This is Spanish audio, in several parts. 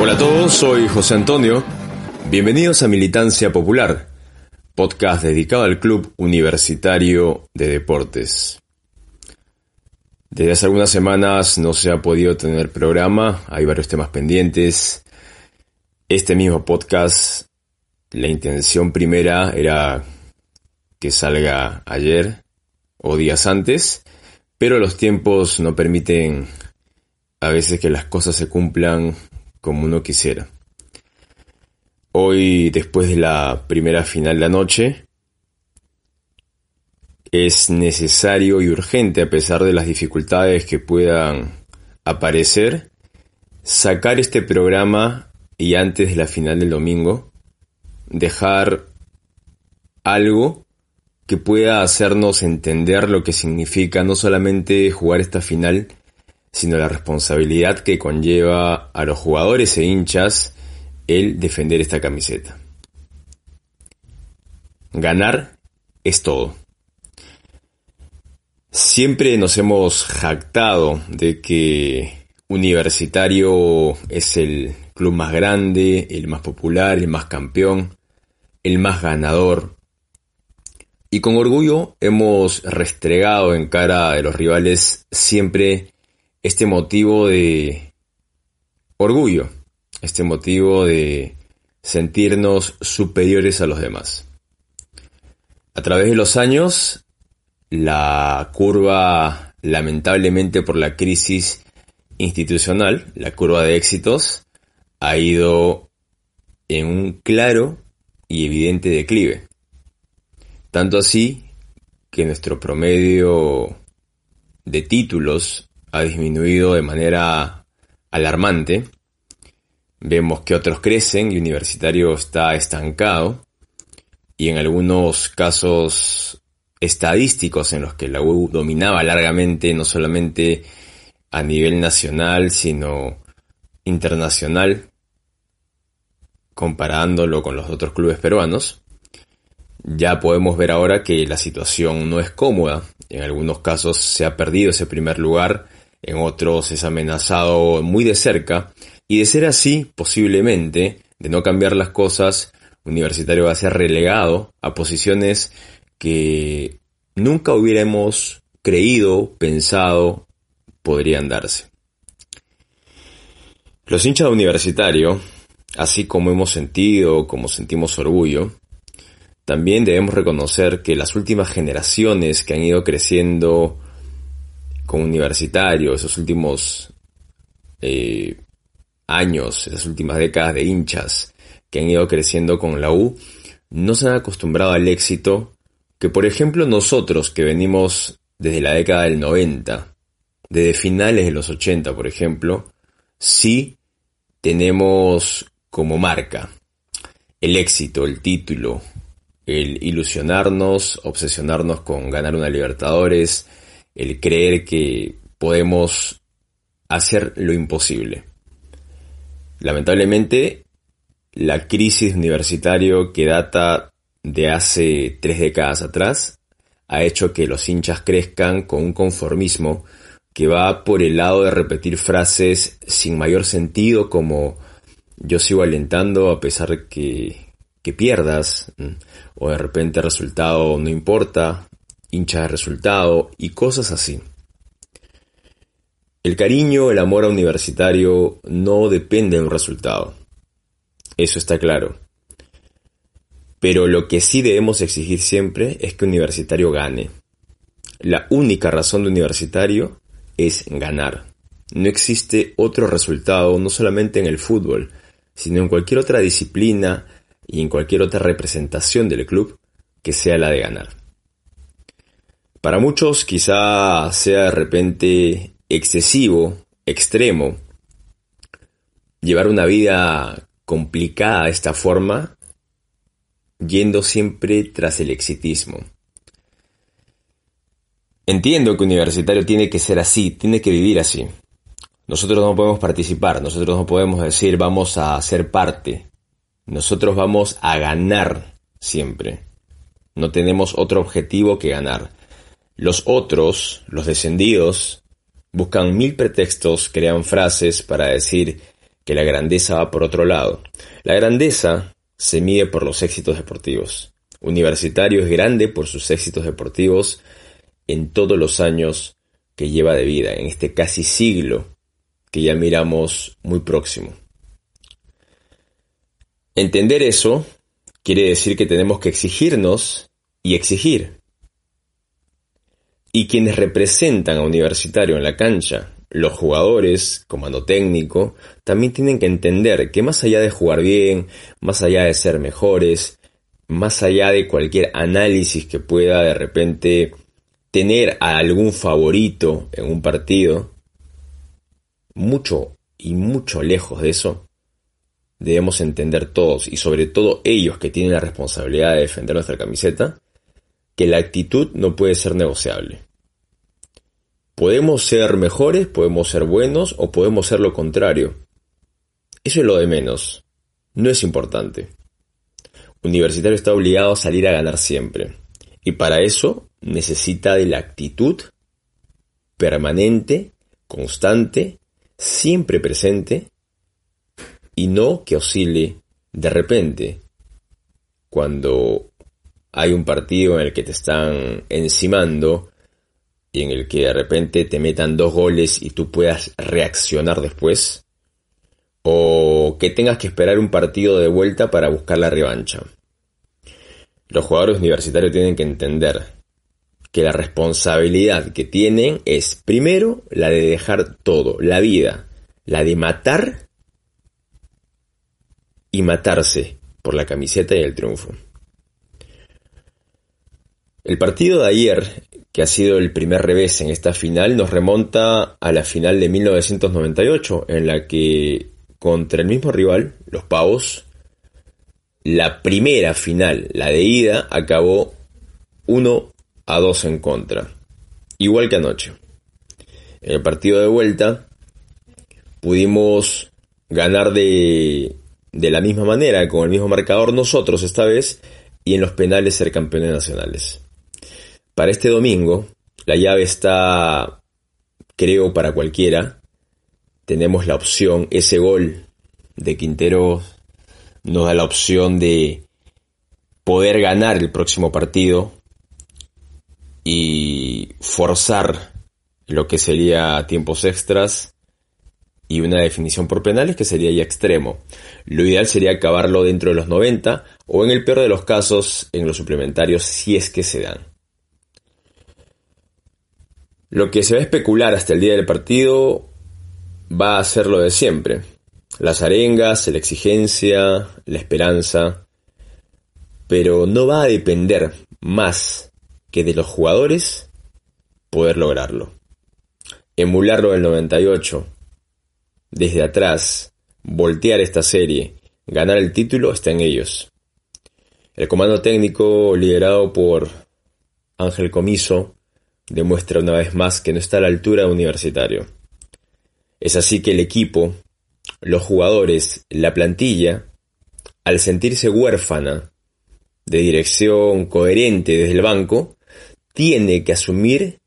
Hola a todos, soy José Antonio. Bienvenidos a Militancia Popular, podcast dedicado al Club Universitario de Deportes. Desde hace algunas semanas no se ha podido tener programa, hay varios temas pendientes. Este mismo podcast, la intención primera era que salga ayer o días antes, pero los tiempos no permiten a veces que las cosas se cumplan como uno quisiera. Hoy, después de la primera final de la noche, es necesario y urgente, a pesar de las dificultades que puedan aparecer, sacar este programa y antes de la final del domingo, dejar algo que pueda hacernos entender lo que significa no solamente jugar esta final, sino la responsabilidad que conlleva a los jugadores e hinchas el defender esta camiseta. Ganar es todo. Siempre nos hemos jactado de que Universitario es el club más grande, el más popular, el más campeón, el más ganador. Y con orgullo hemos restregado en cara de los rivales siempre este motivo de orgullo, este motivo de sentirnos superiores a los demás. A través de los años, la curva, lamentablemente por la crisis institucional, la curva de éxitos, ha ido en un claro y evidente declive. Tanto así que nuestro promedio de títulos ha disminuido de manera alarmante. Vemos que otros crecen y Universitario está estancado. Y en algunos casos estadísticos en los que la U dominaba largamente, no solamente a nivel nacional, sino internacional, comparándolo con los otros clubes peruanos, ya podemos ver ahora que la situación no es cómoda. En algunos casos se ha perdido ese primer lugar en otros es amenazado muy de cerca, y de ser así, posiblemente, de no cambiar las cosas, Universitario va a ser relegado a posiciones que nunca hubiéramos creído, pensado, podrían darse. Los hinchas de Universitario, así como hemos sentido, como sentimos orgullo, también debemos reconocer que las últimas generaciones que han ido creciendo con Universitario, esos últimos eh, años, esas últimas décadas de hinchas que han ido creciendo con la U, no se han acostumbrado al éxito que, por ejemplo, nosotros que venimos desde la década del 90, desde finales de los 80, por ejemplo, sí tenemos como marca el éxito, el título, el ilusionarnos, obsesionarnos con ganar una Libertadores, el creer que podemos hacer lo imposible. Lamentablemente, la crisis universitario que data de hace tres décadas atrás ha hecho que los hinchas crezcan con un conformismo que va por el lado de repetir frases sin mayor sentido como yo sigo alentando a pesar que, que pierdas o de repente el resultado no importa hincha de resultado y cosas así. El cariño, el amor a universitario no depende de un resultado. Eso está claro. Pero lo que sí debemos exigir siempre es que universitario gane. La única razón de universitario es ganar. No existe otro resultado, no solamente en el fútbol, sino en cualquier otra disciplina y en cualquier otra representación del club que sea la de ganar. Para muchos quizá sea de repente excesivo, extremo, llevar una vida complicada de esta forma, yendo siempre tras el exitismo. Entiendo que universitario tiene que ser así, tiene que vivir así. Nosotros no podemos participar, nosotros no podemos decir vamos a ser parte. Nosotros vamos a ganar siempre. No tenemos otro objetivo que ganar. Los otros, los descendidos, buscan mil pretextos, crean frases para decir que la grandeza va por otro lado. La grandeza se mide por los éxitos deportivos. Universitario es grande por sus éxitos deportivos en todos los años que lleva de vida, en este casi siglo que ya miramos muy próximo. Entender eso quiere decir que tenemos que exigirnos y exigir. Y quienes representan a Universitario en la cancha, los jugadores, comando técnico, también tienen que entender que más allá de jugar bien, más allá de ser mejores, más allá de cualquier análisis que pueda de repente tener a algún favorito en un partido, mucho y mucho lejos de eso, debemos entender todos, y sobre todo ellos que tienen la responsabilidad de defender nuestra camiseta, que la actitud no puede ser negociable. Podemos ser mejores, podemos ser buenos o podemos ser lo contrario. Eso es lo de menos. No es importante. Universitario está obligado a salir a ganar siempre. Y para eso necesita de la actitud permanente, constante, siempre presente y no que oscile de repente cuando hay un partido en el que te están encimando en el que de repente te metan dos goles y tú puedas reaccionar después, o que tengas que esperar un partido de vuelta para buscar la revancha. Los jugadores universitarios tienen que entender que la responsabilidad que tienen es primero la de dejar todo, la vida, la de matar y matarse por la camiseta y el triunfo. El partido de ayer que ha sido el primer revés en esta final, nos remonta a la final de 1998, en la que contra el mismo rival, los Pavos, la primera final, la de ida, acabó 1 a 2 en contra. Igual que anoche. En el partido de vuelta pudimos ganar de, de la misma manera, con el mismo marcador nosotros esta vez, y en los penales ser campeones nacionales. Para este domingo, la llave está, creo, para cualquiera. Tenemos la opción, ese gol de Quintero nos da la opción de poder ganar el próximo partido y forzar lo que sería tiempos extras y una definición por penales que sería ya extremo. Lo ideal sería acabarlo dentro de los 90 o en el peor de los casos en los suplementarios si es que se dan. Lo que se va a especular hasta el día del partido va a ser lo de siempre. Las arengas, la exigencia, la esperanza. Pero no va a depender más que de los jugadores poder lograrlo. Emularlo del 98, desde atrás, voltear esta serie, ganar el título está en ellos. El comando técnico liderado por Ángel Comiso demuestra una vez más que no está a la altura de universitario. Es así que el equipo, los jugadores, la plantilla, al sentirse huérfana de dirección coherente desde el banco, tiene que asumir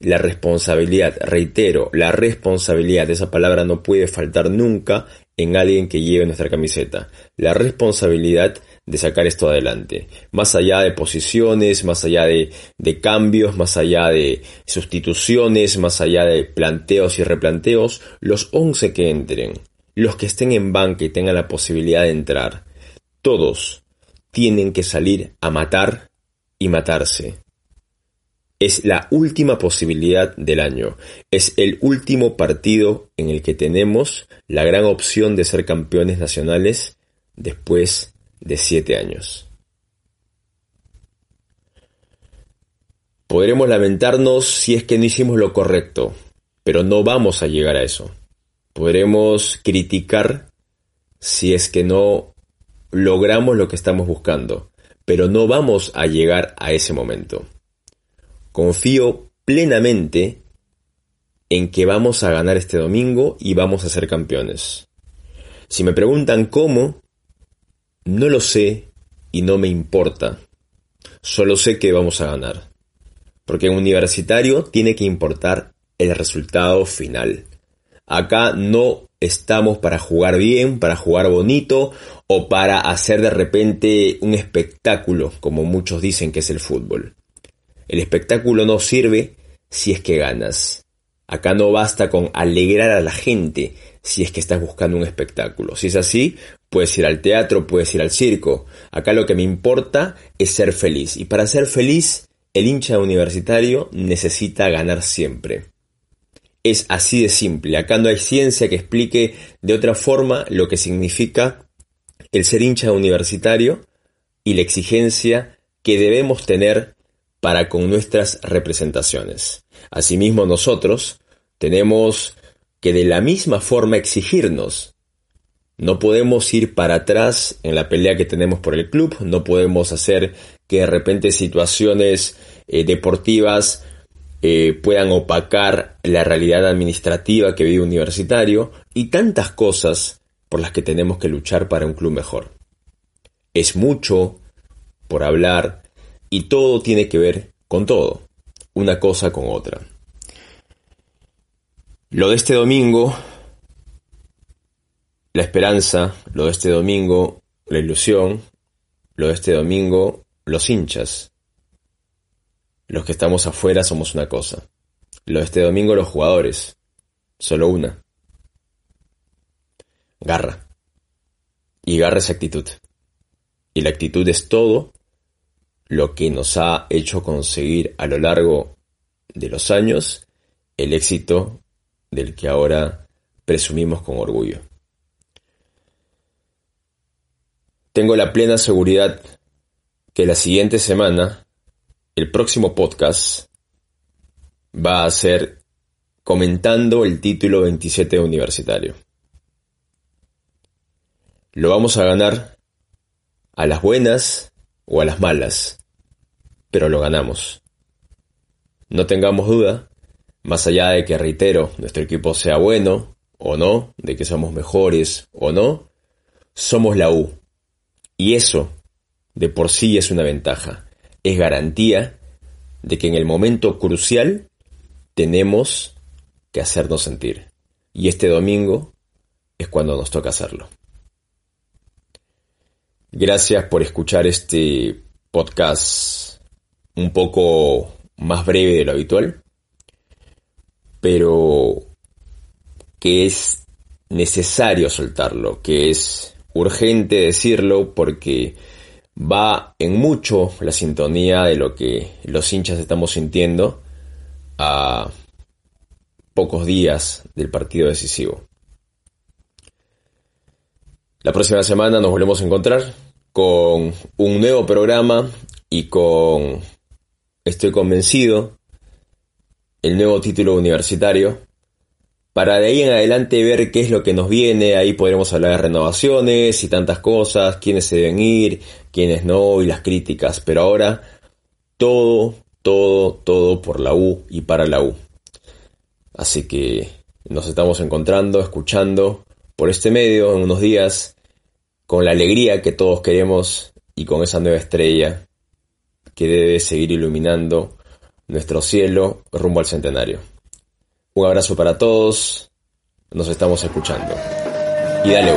la responsabilidad, reitero, la responsabilidad, esa palabra no puede faltar nunca en alguien que lleve nuestra camiseta, la responsabilidad de sacar esto adelante. Más allá de posiciones, más allá de, cambios, más allá de sustituciones, más allá de planteos y replanteos, los 11 que entren, los que estén en banca y tengan la posibilidad de entrar, todos tienen que salir a matar y matarse. Es la última posibilidad del año. Es el último partido en el que tenemos la gran opción de ser campeones nacionales después de siete años. Podremos lamentarnos si es que no hicimos lo correcto, pero no vamos a llegar a eso. Podremos criticar si es que no logramos lo que estamos buscando, pero no vamos a llegar a ese momento. Confío plenamente en que vamos a ganar este domingo y vamos a ser campeones. Si me preguntan cómo, no lo sé y no me importa. Solo sé que vamos a ganar. Porque en universitario tiene que importar el resultado final. Acá no estamos para jugar bien, para jugar bonito o para hacer de repente un espectáculo, como muchos dicen que es el fútbol. El espectáculo no sirve si es que ganas. Acá no basta con alegrar a la gente si es que estás buscando un espectáculo. Si es así, puedes ir al teatro, puedes ir al circo. Acá lo que me importa es ser feliz. Y para ser feliz, el hincha universitario necesita ganar siempre. Es así de simple. Acá no hay ciencia que explique de otra forma lo que significa el ser hincha universitario y la exigencia que debemos tener para con nuestras representaciones. Asimismo nosotros tenemos que de la misma forma exigirnos. No podemos ir para atrás en la pelea que tenemos por el club, no podemos hacer que de repente situaciones eh, deportivas eh, puedan opacar la realidad administrativa que vive universitario y tantas cosas por las que tenemos que luchar para un club mejor. Es mucho por hablar y todo tiene que ver con todo, una cosa con otra. Lo de este domingo, la esperanza, lo de este domingo, la ilusión, lo de este domingo, los hinchas. Los que estamos afuera somos una cosa. Lo de este domingo, los jugadores. Solo una. Garra. Y garra es actitud. Y la actitud es todo lo que nos ha hecho conseguir a lo largo de los años el éxito del que ahora presumimos con orgullo. Tengo la plena seguridad que la siguiente semana, el próximo podcast, va a ser comentando el título 27 universitario. Lo vamos a ganar a las buenas o a las malas, pero lo ganamos. No tengamos duda más allá de que, reitero, nuestro equipo sea bueno o no, de que somos mejores o no, somos la U. Y eso, de por sí, es una ventaja. Es garantía de que en el momento crucial tenemos que hacernos sentir. Y este domingo es cuando nos toca hacerlo. Gracias por escuchar este podcast un poco más breve de lo habitual pero que es necesario soltarlo, que es urgente decirlo porque va en mucho la sintonía de lo que los hinchas estamos sintiendo a pocos días del partido decisivo. La próxima semana nos volvemos a encontrar con un nuevo programa y con, estoy convencido, el nuevo título universitario. Para de ahí en adelante ver qué es lo que nos viene, ahí podremos hablar de renovaciones y tantas cosas, quiénes se deben ir, quiénes no y las críticas. Pero ahora todo, todo, todo por la U y para la U. Así que nos estamos encontrando, escuchando por este medio en unos días, con la alegría que todos queremos y con esa nueva estrella que debe seguir iluminando nuestro cielo rumbo al centenario. Un abrazo para todos, nos estamos escuchando. Y dale